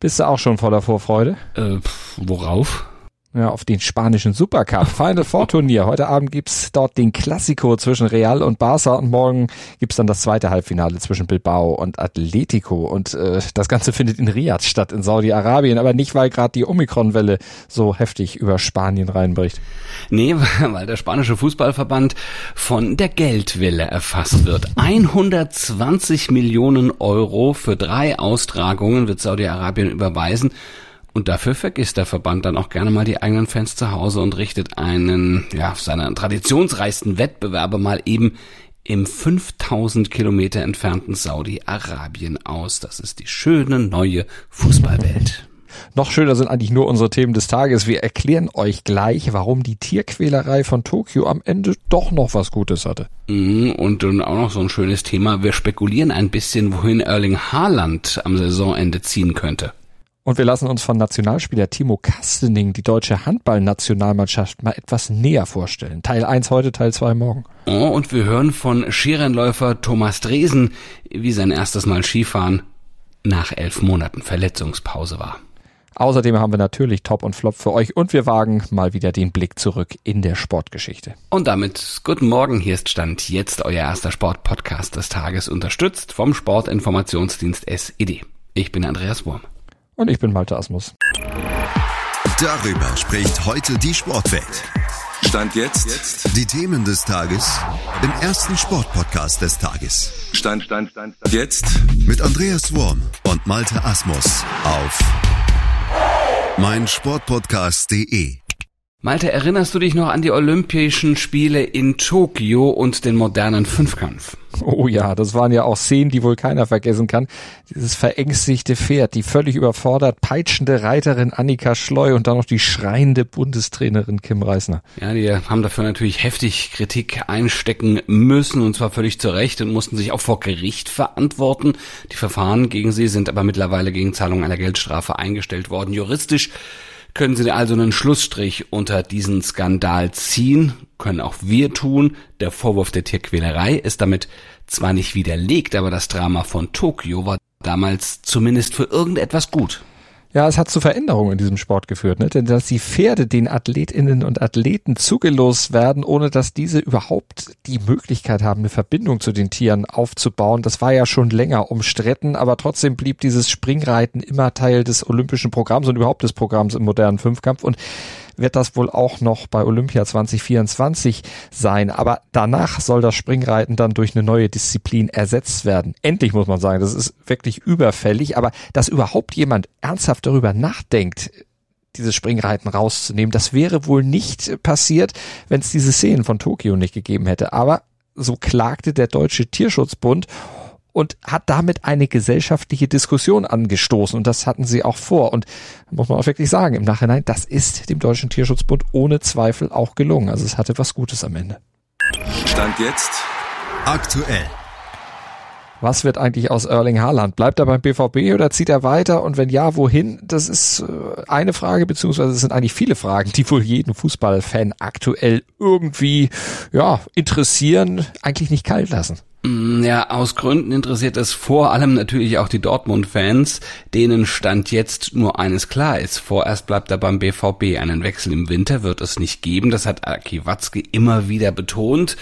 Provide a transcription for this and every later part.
Bist du auch schon voller Vorfreude? Äh, worauf? Ja, auf den spanischen Supercup. Final Four Turnier. Heute Abend gibt's dort den Klassiko zwischen Real und Barca und morgen gibt's dann das zweite Halbfinale zwischen Bilbao und Atletico. Und äh, das Ganze findet in Riyadh statt, in Saudi-Arabien, aber nicht, weil gerade die Omikron-Welle so heftig über Spanien reinbricht. Nee, weil der spanische Fußballverband von der Geldwelle erfasst wird. 120 Millionen Euro für drei Austragungen wird Saudi-Arabien überweisen. Und dafür vergisst der Verband dann auch gerne mal die eigenen Fans zu Hause und richtet einen, ja, seiner traditionsreichsten Wettbewerbe mal eben im 5000 Kilometer entfernten Saudi-Arabien aus. Das ist die schöne neue Fußballwelt. Noch schöner sind eigentlich nur unsere Themen des Tages. Wir erklären euch gleich, warum die Tierquälerei von Tokio am Ende doch noch was Gutes hatte. Mhm, und dann auch noch so ein schönes Thema. Wir spekulieren ein bisschen, wohin Erling Haaland am Saisonende ziehen könnte. Und wir lassen uns von Nationalspieler Timo Kastening die deutsche Handballnationalmannschaft mal etwas näher vorstellen. Teil 1 heute, Teil 2 morgen. Oh, und wir hören von Skirennläufer Thomas Dresen, wie sein erstes Mal Skifahren nach elf Monaten Verletzungspause war. Außerdem haben wir natürlich Top und Flop für euch und wir wagen mal wieder den Blick zurück in der Sportgeschichte. Und damit guten Morgen, hier ist Stand jetzt euer erster Sportpodcast des Tages, unterstützt vom Sportinformationsdienst SED. Ich bin Andreas Wurm. Und ich bin Malte Asmus. Darüber spricht heute die Sportwelt. Stand jetzt. jetzt. Die Themen des Tages im ersten Sportpodcast des Tages. Stand, Stand, Stand, Stand. Jetzt. Mit Andreas Wurm und Malte Asmus auf meinsportpodcast.de. Malte, erinnerst du dich noch an die Olympischen Spiele in Tokio und den modernen Fünfkampf? Oh ja, das waren ja auch Szenen, die wohl keiner vergessen kann. Dieses verängstigte Pferd, die völlig überfordert, peitschende Reiterin Annika Schleu und dann noch die schreiende Bundestrainerin Kim Reisner. Ja, die haben dafür natürlich heftig Kritik einstecken müssen und zwar völlig zu Recht und mussten sich auch vor Gericht verantworten. Die Verfahren gegen sie sind aber mittlerweile gegen Zahlung einer Geldstrafe eingestellt worden. Juristisch können Sie also einen Schlussstrich unter diesen Skandal ziehen, können auch wir tun. Der Vorwurf der Tierquälerei ist damit zwar nicht widerlegt, aber das Drama von Tokio war damals zumindest für irgendetwas gut. Ja, es hat zu Veränderungen in diesem Sport geführt, ne? denn dass die Pferde den Athletinnen und Athleten zugelost werden, ohne dass diese überhaupt die Möglichkeit haben, eine Verbindung zu den Tieren aufzubauen, das war ja schon länger umstritten, aber trotzdem blieb dieses Springreiten immer Teil des olympischen Programms und überhaupt des Programms im modernen Fünfkampf und wird das wohl auch noch bei Olympia 2024 sein. Aber danach soll das Springreiten dann durch eine neue Disziplin ersetzt werden. Endlich muss man sagen, das ist wirklich überfällig. Aber dass überhaupt jemand ernsthaft darüber nachdenkt, dieses Springreiten rauszunehmen, das wäre wohl nicht passiert, wenn es diese Szenen von Tokio nicht gegeben hätte. Aber so klagte der Deutsche Tierschutzbund und hat damit eine gesellschaftliche Diskussion angestoßen. Und das hatten sie auch vor. Und muss man auch wirklich sagen, im Nachhinein, das ist dem Deutschen Tierschutzbund ohne Zweifel auch gelungen. Also es hatte was Gutes am Ende. Stand jetzt aktuell. Was wird eigentlich aus Erling Haaland? Bleibt er beim BVB oder zieht er weiter? Und wenn ja, wohin? Das ist äh, eine Frage, beziehungsweise es sind eigentlich viele Fragen, die wohl jeden Fußballfan aktuell irgendwie, ja, interessieren, eigentlich nicht kalt lassen. Mm, ja, aus Gründen interessiert es vor allem natürlich auch die Dortmund-Fans, denen Stand jetzt nur eines klar ist. Vorerst bleibt er beim BVB. Einen Wechsel im Winter wird es nicht geben. Das hat Aki Watzke immer wieder betont.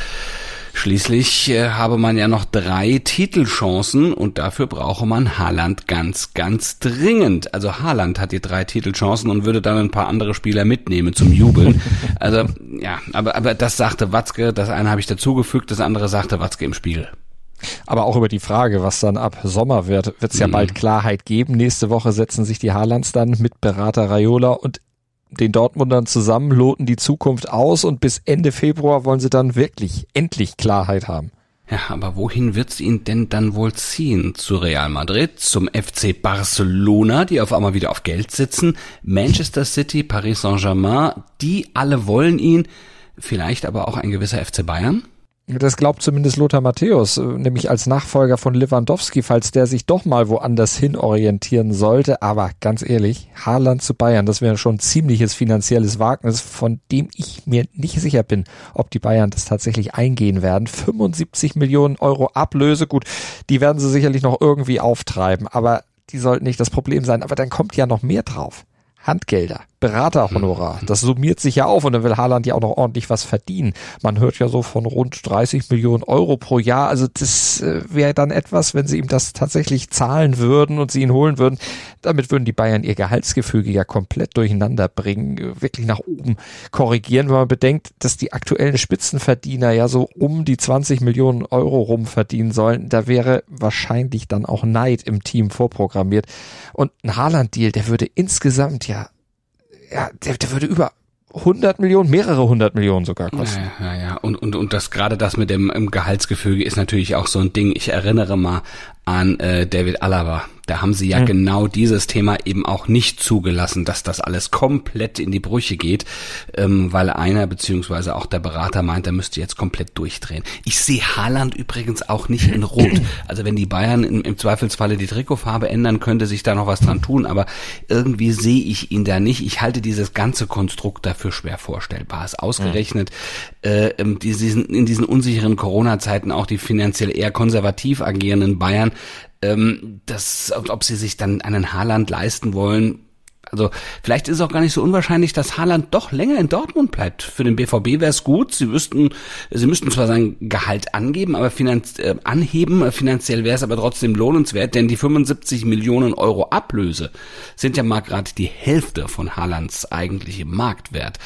Schließlich äh, habe man ja noch drei Titelchancen und dafür brauche man Haaland ganz, ganz dringend. Also Haaland hat die drei Titelchancen und würde dann ein paar andere Spieler mitnehmen zum Jubeln. Also ja, aber, aber das sagte Watzke, das eine habe ich dazugefügt, das andere sagte Watzke im Spiel. Aber auch über die Frage, was dann ab Sommer wird, wird es ja mhm. bald Klarheit geben. Nächste Woche setzen sich die Haalands dann mit Berater Raiola und den Dortmundern zusammen, loten die Zukunft aus und bis Ende Februar wollen sie dann wirklich endlich Klarheit haben. Ja, aber wohin wird's ihn denn dann wohl ziehen? Zu Real Madrid, zum FC Barcelona, die auf einmal wieder auf Geld sitzen, Manchester City, Paris Saint-Germain, die alle wollen ihn, vielleicht aber auch ein gewisser FC Bayern? Das glaubt zumindest Lothar Matthäus, äh, nämlich als Nachfolger von Lewandowski, falls der sich doch mal woanders hin orientieren sollte. Aber ganz ehrlich, Haaland zu Bayern, das wäre schon ein ziemliches finanzielles Wagnis, von dem ich mir nicht sicher bin, ob die Bayern das tatsächlich eingehen werden. 75 Millionen Euro Ablöse, gut, die werden sie sicherlich noch irgendwie auftreiben, aber die sollten nicht das Problem sein, aber dann kommt ja noch mehr drauf. Handgelder, Beraterhonorar. Das summiert sich ja auf und dann will Haaland ja auch noch ordentlich was verdienen. Man hört ja so von rund 30 Millionen Euro pro Jahr. Also das äh, wäre dann etwas, wenn sie ihm das tatsächlich zahlen würden und sie ihn holen würden. Damit würden die Bayern ihr Gehaltsgefüge ja komplett durcheinander bringen, wirklich nach oben korrigieren, wenn man bedenkt, dass die aktuellen Spitzenverdiener ja so um die 20 Millionen Euro rum verdienen sollen. Da wäre wahrscheinlich dann auch Neid im Team vorprogrammiert. Und ein Haaland-Deal, der würde insgesamt ja ja, der, der würde über 100 Millionen, mehrere hundert Millionen sogar kosten. Ja, ja, ja. Und, und, und das gerade das mit dem im Gehaltsgefüge ist natürlich auch so ein Ding. Ich erinnere mal an äh, David Alaba. Da haben sie ja mhm. genau dieses Thema eben auch nicht zugelassen, dass das alles komplett in die Brüche geht, ähm, weil einer beziehungsweise auch der Berater meint, er müsste jetzt komplett durchdrehen. Ich sehe Haaland übrigens auch nicht in Rot. Also wenn die Bayern im, im Zweifelsfalle die Trikotfarbe ändern, könnte sich da noch was dran tun, aber irgendwie sehe ich ihn da nicht. Ich halte dieses ganze Konstrukt dafür schwer vorstellbar. Es ausgerechnet mhm. äh, diesen, in diesen unsicheren Corona-Zeiten auch die finanziell eher konservativ agierenden Bayern ähm, das, ob sie sich dann einen Haaland leisten wollen, also vielleicht ist es auch gar nicht so unwahrscheinlich, dass Haaland doch länger in Dortmund bleibt. Für den BVB wäre es gut. Sie wüssten, sie müssten zwar sein Gehalt angeben, aber finanz, äh, anheben. Finanziell wäre es aber trotzdem lohnenswert, denn die 75 Millionen Euro Ablöse sind ja mal gerade die Hälfte von Haalands eigentlichem Marktwert.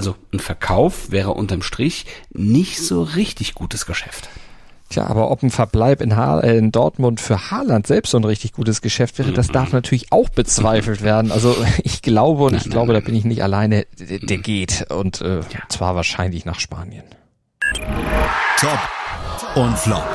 Also ein Verkauf wäre unterm Strich nicht so richtig gutes Geschäft. Tja, aber ob ein Verbleib in, ha äh, in Dortmund für Haaland selbst so ein richtig gutes Geschäft wäre, das darf mhm. natürlich auch bezweifelt werden. Also ich glaube und ich glaube, da bin ich nicht alleine, der geht und äh, zwar wahrscheinlich nach Spanien. Top und Flop.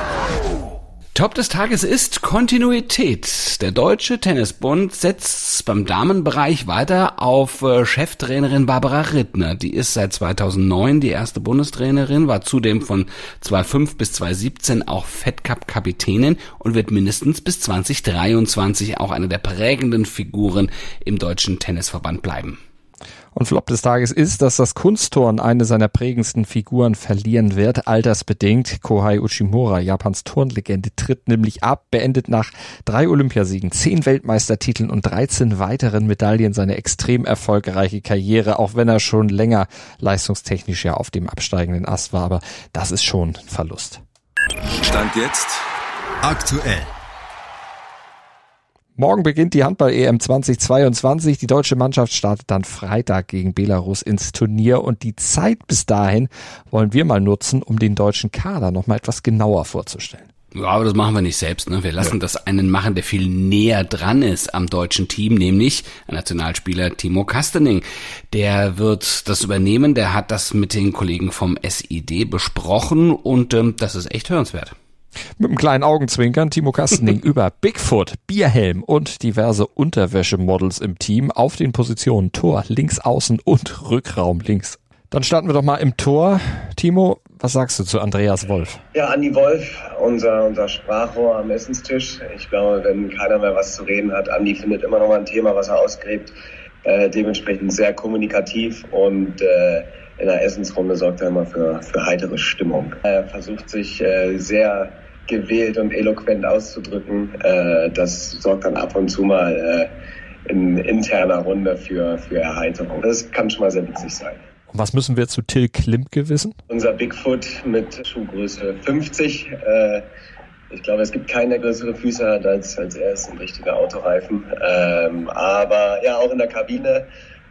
Top des Tages ist Kontinuität. Der Deutsche Tennisbund setzt beim Damenbereich weiter auf äh, Cheftrainerin Barbara Rittner. Die ist seit 2009 die erste Bundestrainerin, war zudem von 2005 bis 2017 auch Fed Cup Kapitänin und wird mindestens bis 2023 auch eine der prägenden Figuren im deutschen Tennisverband bleiben. Und Flop des Tages ist, dass das Kunstturn eine seiner prägendsten Figuren verlieren wird, altersbedingt. Kohai Uchimura, Japans Turnlegende, tritt nämlich ab, beendet nach drei Olympiasiegen, zehn Weltmeistertiteln und 13 weiteren Medaillen seine extrem erfolgreiche Karriere, auch wenn er schon länger leistungstechnisch ja auf dem absteigenden Ast war. Aber das ist schon ein Verlust. Stand jetzt aktuell. Morgen beginnt die Handball-EM 2022. Die deutsche Mannschaft startet dann Freitag gegen Belarus ins Turnier und die Zeit bis dahin wollen wir mal nutzen, um den deutschen Kader nochmal etwas genauer vorzustellen. Ja, aber das machen wir nicht selbst. Ne? Wir lassen ja. das einen machen, der viel näher dran ist am deutschen Team, nämlich Nationalspieler Timo Kastening. Der wird das übernehmen. Der hat das mit den Kollegen vom SID besprochen und ähm, das ist echt hörenswert. Mit einem kleinen Augenzwinkern Timo Kastening über Bigfoot, Bierhelm und diverse Unterwäschemodels im Team auf den Positionen Tor, links außen und Rückraum links. Dann starten wir doch mal im Tor. Timo, was sagst du zu Andreas Wolf? Ja, Andi Wolf, unser, unser Sprachrohr am Essenstisch. Ich glaube, wenn keiner mehr was zu reden hat, Andi findet immer noch mal ein Thema, was er ausgräbt. Äh, dementsprechend sehr kommunikativ und äh, in der Essensrunde sorgt er immer für, für heitere Stimmung. Er versucht sich äh, sehr gewählt und eloquent auszudrücken. Äh, das sorgt dann ab und zu mal äh, in interner Runde für, für Erheiterung. Das kann schon mal sehr witzig sein. Und was müssen wir zu Till Klimke wissen? Unser Bigfoot mit Schuhgröße 50. Äh, ich glaube, es gibt keine größere Füße hat als, als er ist ein richtiger Autoreifen. Ähm, aber ja, auch in der Kabine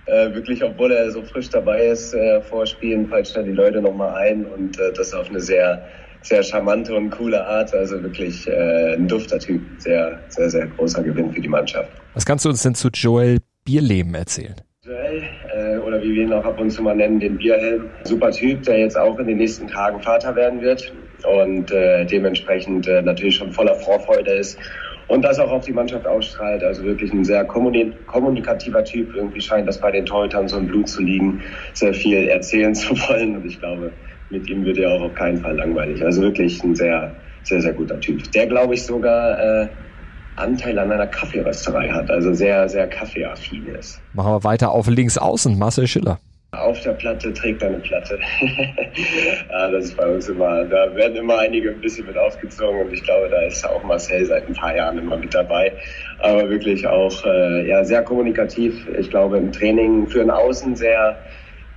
äh, wirklich, obwohl er so frisch dabei ist, äh, vorspielen, peitscht er die Leute nochmal ein und äh, das auf eine sehr sehr charmante und coole Art. Also wirklich äh, ein dufter Typ. Sehr, sehr, sehr großer Gewinn für die Mannschaft. Was kannst du uns denn zu Joel Bierleben erzählen? Joel, äh, oder wie wir ihn auch ab und zu mal nennen, den Bierhelm. Super Typ, der jetzt auch in den nächsten Tagen Vater werden wird und äh, dementsprechend äh, natürlich schon voller Vorfreude ist und das auch auf die Mannschaft ausstrahlt. Also wirklich ein sehr kommunikativer Typ. Irgendwie scheint das bei den Torhütern so im Blut zu liegen, sehr viel erzählen zu wollen. Und ich glaube, mit ihm wird ja auch auf keinen Fall langweilig. Also wirklich ein sehr, sehr, sehr guter Typ. Der, glaube ich, sogar äh, Anteil an einer Kaffeerösterei hat, also sehr, sehr kaffeeaffin ist. Machen wir weiter auf links außen, Marcel Schiller. Auf der Platte trägt er eine Platte. ja, das ist bei uns immer, da werden immer einige ein bisschen mit aufgezogen und ich glaube, da ist auch Marcel seit ein paar Jahren immer mit dabei. Aber wirklich auch äh, ja, sehr kommunikativ. Ich glaube, im Training für ein Außen sehr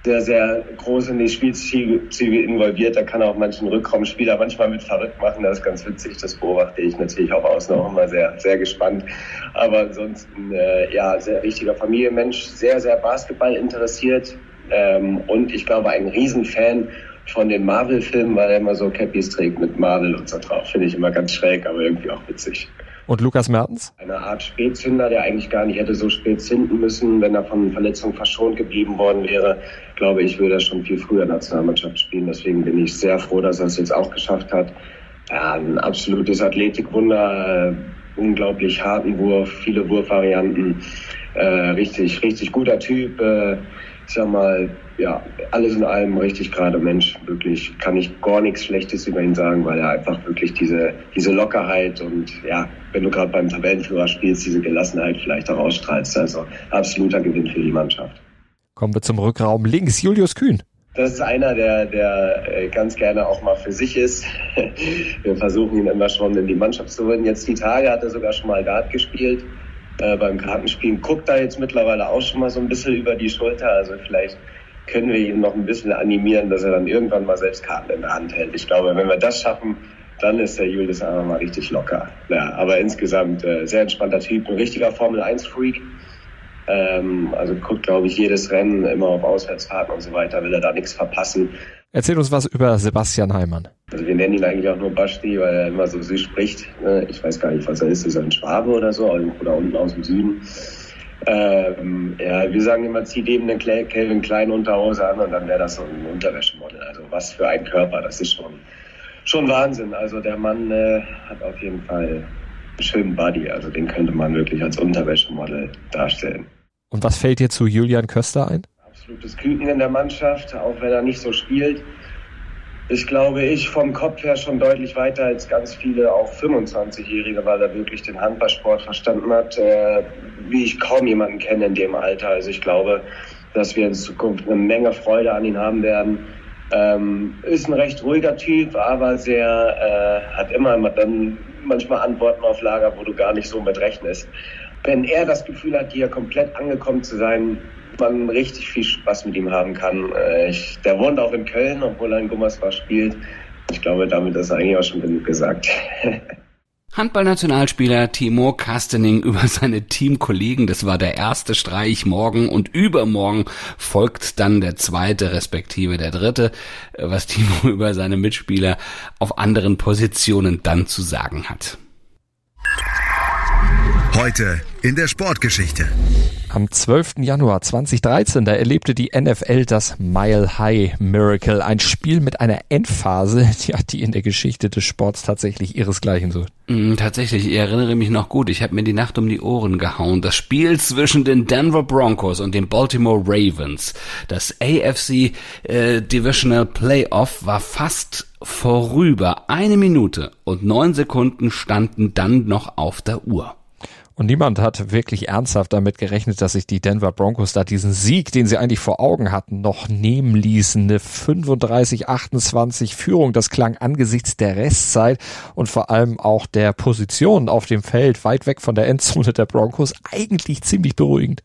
sehr, sehr groß in die Spielzüge involviert. Da kann auch manchen Rückraumspieler manchmal mit verrückt machen. Das ist ganz witzig. Das beobachte ich natürlich auch außen auch immer sehr, sehr gespannt. Aber ansonsten, äh, ja, sehr richtiger Familienmensch, sehr, sehr Basketball interessiert. Ähm, und ich glaube, ein Riesenfan von den Marvel-Filmen, weil er immer so Cappies trägt mit Marvel und so drauf. Finde ich immer ganz schräg, aber irgendwie auch witzig. Und Lukas Mertens? Eine Art Spätzünder, der eigentlich gar nicht hätte so spät zünden müssen, wenn er von Verletzungen verschont geblieben worden wäre. Glaube ich, würde er schon viel früher Nationalmannschaft spielen. Deswegen bin ich sehr froh, dass er es jetzt auch geschafft hat. Ja, ein absolutes Athletikwunder, äh, unglaublich harten Wurf, viele Wurfvarianten, äh, richtig, richtig guter Typ. Äh, ich sag mal, ja, alles in allem richtig gerade Mensch. Wirklich kann ich gar nichts Schlechtes über ihn sagen, weil er einfach wirklich diese, diese Lockerheit und ja, wenn du gerade beim Tabellenführer spielst, diese Gelassenheit vielleicht auch ausstrahlst. Also absoluter Gewinn für die Mannschaft. Kommen wir zum Rückraum links. Julius Kühn. Das ist einer, der, der äh, ganz gerne auch mal für sich ist. Wir versuchen ihn immer schon in die Mannschaft zu holen. Jetzt die Tage hat er sogar schon mal Dart gespielt äh, beim Kartenspielen. Guckt da jetzt mittlerweile auch schon mal so ein bisschen über die Schulter. Also vielleicht können wir ihn noch ein bisschen animieren, dass er dann irgendwann mal selbst Karten in der Hand hält. Ich glaube, wenn wir das schaffen, dann ist der Julius einfach mal richtig locker. Ja, aber insgesamt äh, sehr entspannter Typ, ein richtiger Formel-1-Freak. Ähm, also guckt, glaube ich, jedes Rennen immer auf Auswärtsfahrten und so weiter, will er da nichts verpassen. Erzähl uns was über Sebastian Heimann. Also wir nennen ihn eigentlich auch nur Basti, weil er immer so süß spricht. Ne? Ich weiß gar nicht, was er ist. Ist er ein Schwabe oder so? Oder unten aus dem Süden. Ähm, ja, wir sagen immer, zieh dem eine Calvin Klein Unterhose an und dann wäre das so ein Unterwäschemodel. Also was für ein Körper, das ist schon, schon Wahnsinn. Also der Mann äh, hat auf jeden Fall einen schönen Body. Also den könnte man wirklich als Unterwäschemodel darstellen. Und was fällt dir zu Julian Köster ein? Absolutes Küken in der Mannschaft, auch wenn er nicht so spielt ist, glaube ich, vom Kopf her schon deutlich weiter als ganz viele, auch 25-Jährige, weil er wirklich den Handballsport verstanden hat, äh, wie ich kaum jemanden kenne in dem Alter. Also ich glaube, dass wir in Zukunft eine Menge Freude an ihn haben werden. Ähm, ist ein recht ruhiger Typ, aber sehr, äh, hat immer, dann manchmal Antworten auf Lager, wo du gar nicht so mit rechnest. Wenn er das Gefühl hat, hier komplett angekommen zu sein, man richtig viel Spaß mit ihm haben kann. Äh, ich, der wohnt auch in Köln, obwohl er in Gummersbach spielt. Ich glaube, damit ist eigentlich auch schon genug gesagt. Handballnationalspieler Timo Kastening über seine Teamkollegen. Das war der erste Streich morgen und übermorgen folgt dann der zweite respektive der dritte, was Timo über seine Mitspieler auf anderen Positionen dann zu sagen hat. Heute in der Sportgeschichte. Am 12. Januar 2013, da erlebte die NFL das Mile High Miracle, ein Spiel mit einer Endphase, ja, die in der Geschichte des Sports tatsächlich ihresgleichen sucht. Mm, tatsächlich, ich erinnere mich noch gut, ich habe mir die Nacht um die Ohren gehauen. Das Spiel zwischen den Denver Broncos und den Baltimore Ravens, das AFC äh, Divisional Playoff, war fast vorüber. Eine Minute und neun Sekunden standen dann noch auf der Uhr. Und niemand hat wirklich ernsthaft damit gerechnet, dass sich die Denver Broncos da diesen Sieg, den sie eigentlich vor Augen hatten, noch nehmen ließen. Eine 35-28 Führung, das klang angesichts der Restzeit und vor allem auch der Position auf dem Feld weit weg von der Endzone der Broncos eigentlich ziemlich beruhigend.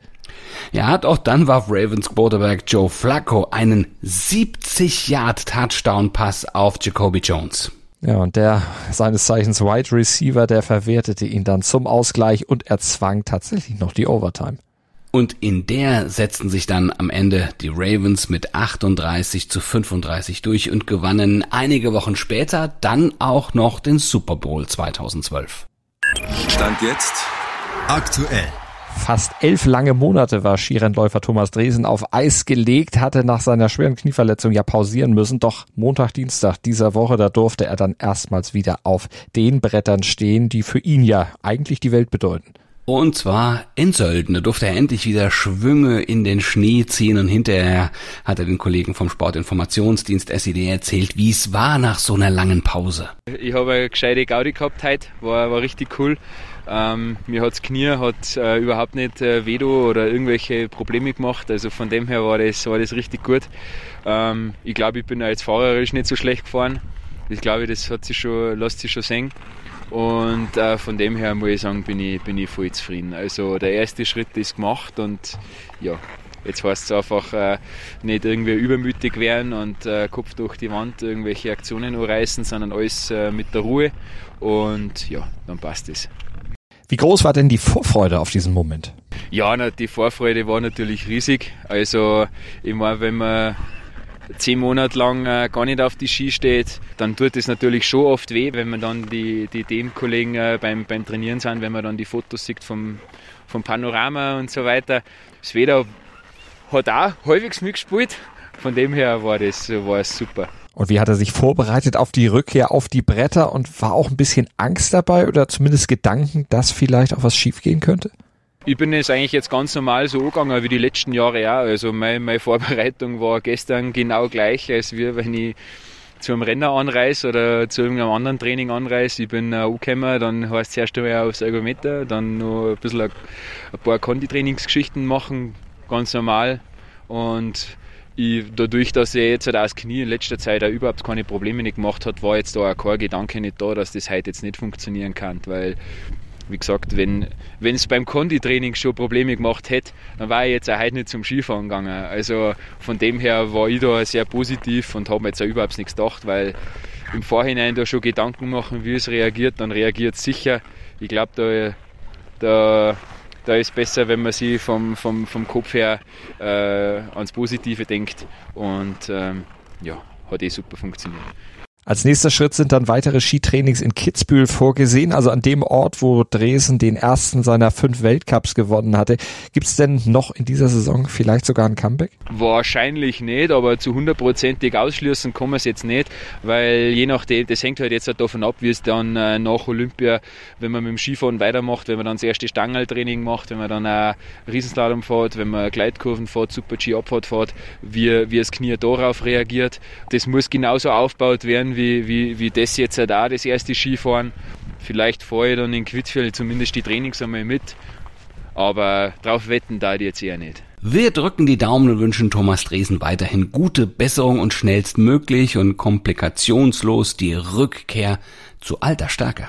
Ja, auch dann warf Ravens Quarterback Joe Flacco einen 70-Yard-Touchdown-Pass auf Jacoby Jones. Ja, und der seines Zeichens Wide Receiver, der verwertete ihn dann zum Ausgleich und erzwang tatsächlich noch die Overtime. Und in der setzten sich dann am Ende die Ravens mit 38 zu 35 durch und gewannen einige Wochen später dann auch noch den Super Bowl 2012. Stand jetzt aktuell. Fast elf lange Monate war Skirennläufer Thomas Dresen auf Eis gelegt, hatte nach seiner schweren Knieverletzung ja pausieren müssen. Doch Montag, Dienstag dieser Woche, da durfte er dann erstmals wieder auf den Brettern stehen, die für ihn ja eigentlich die Welt bedeuten. Und zwar in Sölden. Da durfte er endlich wieder Schwünge in den Schnee ziehen und hinterher hat er den Kollegen vom Sportinformationsdienst SED erzählt, wie es war nach so einer langen Pause. Ich habe eine gescheite Gaudi gehabt heute, war, war richtig cool. Ähm, mir hat das Knie hat, äh, überhaupt nicht äh, weh oder irgendwelche Probleme gemacht. Also von dem her war das, war das richtig gut. Ähm, ich glaube, ich bin als fahrerisch nicht so schlecht gefahren. Ich glaube, das hat sich schon, lässt sich schon sehen. Und äh, von dem her muss ich sagen, bin ich, bin ich voll zufrieden. Also der erste Schritt ist gemacht und ja, jetzt heißt es einfach äh, nicht irgendwie übermütig werden und äh, Kopf durch die Wand irgendwelche Aktionen reißen, sondern alles äh, mit der Ruhe und ja, dann passt es. Wie groß war denn die Vorfreude auf diesen Moment? Ja, na, die Vorfreude war natürlich riesig. Also ich meine, wenn man zehn Monate lang äh, gar nicht auf die Ski steht, dann tut es natürlich schon oft weh, wenn man dann die, die Teamkollegen äh, beim, beim Trainieren sind, wenn man dann die Fotos sieht vom, vom Panorama und so weiter. Das Wetter hat auch halbwegs mitgespielt. Von dem her war das war es super. Und wie hat er sich vorbereitet auf die Rückkehr auf die Bretter und war auch ein bisschen Angst dabei oder zumindest Gedanken, dass vielleicht auch was schiefgehen könnte? Ich bin es eigentlich jetzt ganz normal so angegangen wie die letzten Jahre auch. Also meine, meine Vorbereitung war gestern genau gleich, als wir, wenn ich zu einem Renner anreise oder zu irgendeinem anderen Training anreise. Ich bin äh, angekommen, dann heißt es erst einmal aufs Ergometer, dann noch ein bisschen ein, ein paar Konditrainingsgeschichten machen, ganz normal. Und ich, dadurch, dass er jetzt halt auch das Knie in letzter Zeit auch überhaupt keine Probleme nicht gemacht hat, war jetzt da auch kein Gedanke nicht da, dass das heute jetzt nicht funktionieren kann, weil wie gesagt, wenn es beim Konditraining schon Probleme gemacht hätte, dann war ich jetzt auch heute nicht zum Skifahren gegangen. Also von dem her war ich da sehr positiv und habe mir jetzt auch überhaupt nichts gedacht, weil im Vorhinein da schon Gedanken machen, wie es reagiert, dann reagiert es sicher. Ich glaube, da, da, da ist besser, wenn man sich vom, vom, vom Kopf her äh, ans Positive denkt und ähm, ja, hat eh super funktioniert. Als nächster Schritt sind dann weitere Skitrainings in Kitzbühel vorgesehen, also an dem Ort, wo Dresden den ersten seiner fünf Weltcups gewonnen hatte. Gibt es denn noch in dieser Saison vielleicht sogar ein Comeback? Wahrscheinlich nicht, aber zu hundertprozentig ausschließen kann man es jetzt nicht, weil je nachdem, das hängt halt jetzt halt davon ab, wie es dann äh, nach Olympia, wenn man mit dem Skifahren weitermacht, wenn man dann das erste Stangeltraining macht, wenn man dann auch Riesenslalom fährt, wenn man Gleitkurven fährt, Super-G-Abfahrt fährt, wie, wie das Knie darauf reagiert. Das muss genauso aufgebaut werden, wie, wie, wie das jetzt halt auch, das erste Skifahren. Vielleicht fahre ich dann in Quitzfeld zumindest die Trainings einmal mit, aber drauf wetten da die jetzt eher nicht. Wir drücken die Daumen und wünschen Thomas Dresen weiterhin gute Besserung und schnellstmöglich und komplikationslos die Rückkehr zu alter Stärke.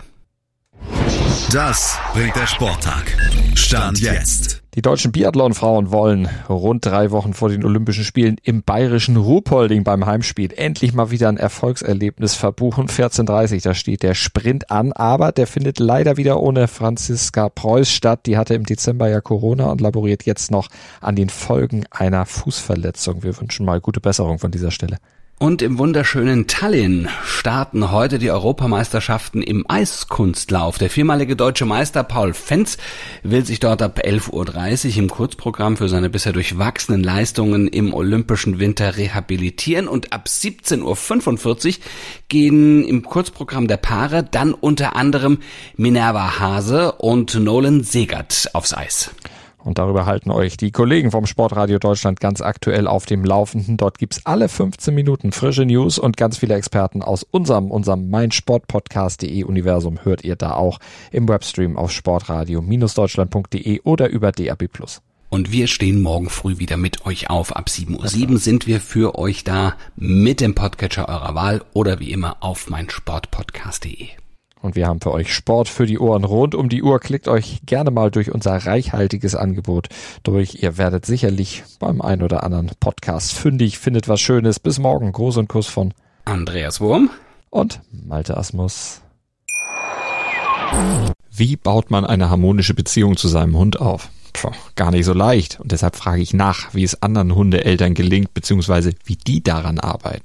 Das bringt der Sporttag. Stand jetzt. Die deutschen Biathlonfrauen wollen rund drei Wochen vor den Olympischen Spielen im bayerischen Ruhpolding beim Heimspiel endlich mal wieder ein Erfolgserlebnis verbuchen. 14.30 da steht der Sprint an, aber der findet leider wieder ohne Franziska Preuß statt. Die hatte im Dezember ja Corona und laboriert jetzt noch an den Folgen einer Fußverletzung. Wir wünschen mal gute Besserung von dieser Stelle. Und im wunderschönen Tallinn starten heute die Europameisterschaften im Eiskunstlauf. Der viermalige deutsche Meister Paul Fenz will sich dort ab 11.30 Uhr im Kurzprogramm für seine bisher durchwachsenen Leistungen im olympischen Winter rehabilitieren und ab 17.45 Uhr gehen im Kurzprogramm der Paare dann unter anderem Minerva Hase und Nolan Segert aufs Eis. Und darüber halten euch die Kollegen vom Sportradio Deutschland ganz aktuell auf dem Laufenden. Dort gibt's alle 15 Minuten frische News und ganz viele Experten aus unserem, unserem meinsportpodcast.de Universum hört ihr da auch im Webstream auf sportradio-deutschland.de oder über DAB+. Und wir stehen morgen früh wieder mit euch auf. Ab 7.07 Uhr sind wir für euch da mit dem Podcatcher eurer Wahl oder wie immer auf meinsportpodcast.de. Und wir haben für euch Sport für die Ohren rund um die Uhr. Klickt euch gerne mal durch unser reichhaltiges Angebot durch. Ihr werdet sicherlich beim ein oder anderen Podcast fündig, findet was Schönes. Bis morgen. Gruß und Kuss von Andreas Wurm und Malte Asmus. Wie baut man eine harmonische Beziehung zu seinem Hund auf? Puh, gar nicht so leicht. Und deshalb frage ich nach, wie es anderen Hundeeltern gelingt, beziehungsweise wie die daran arbeiten.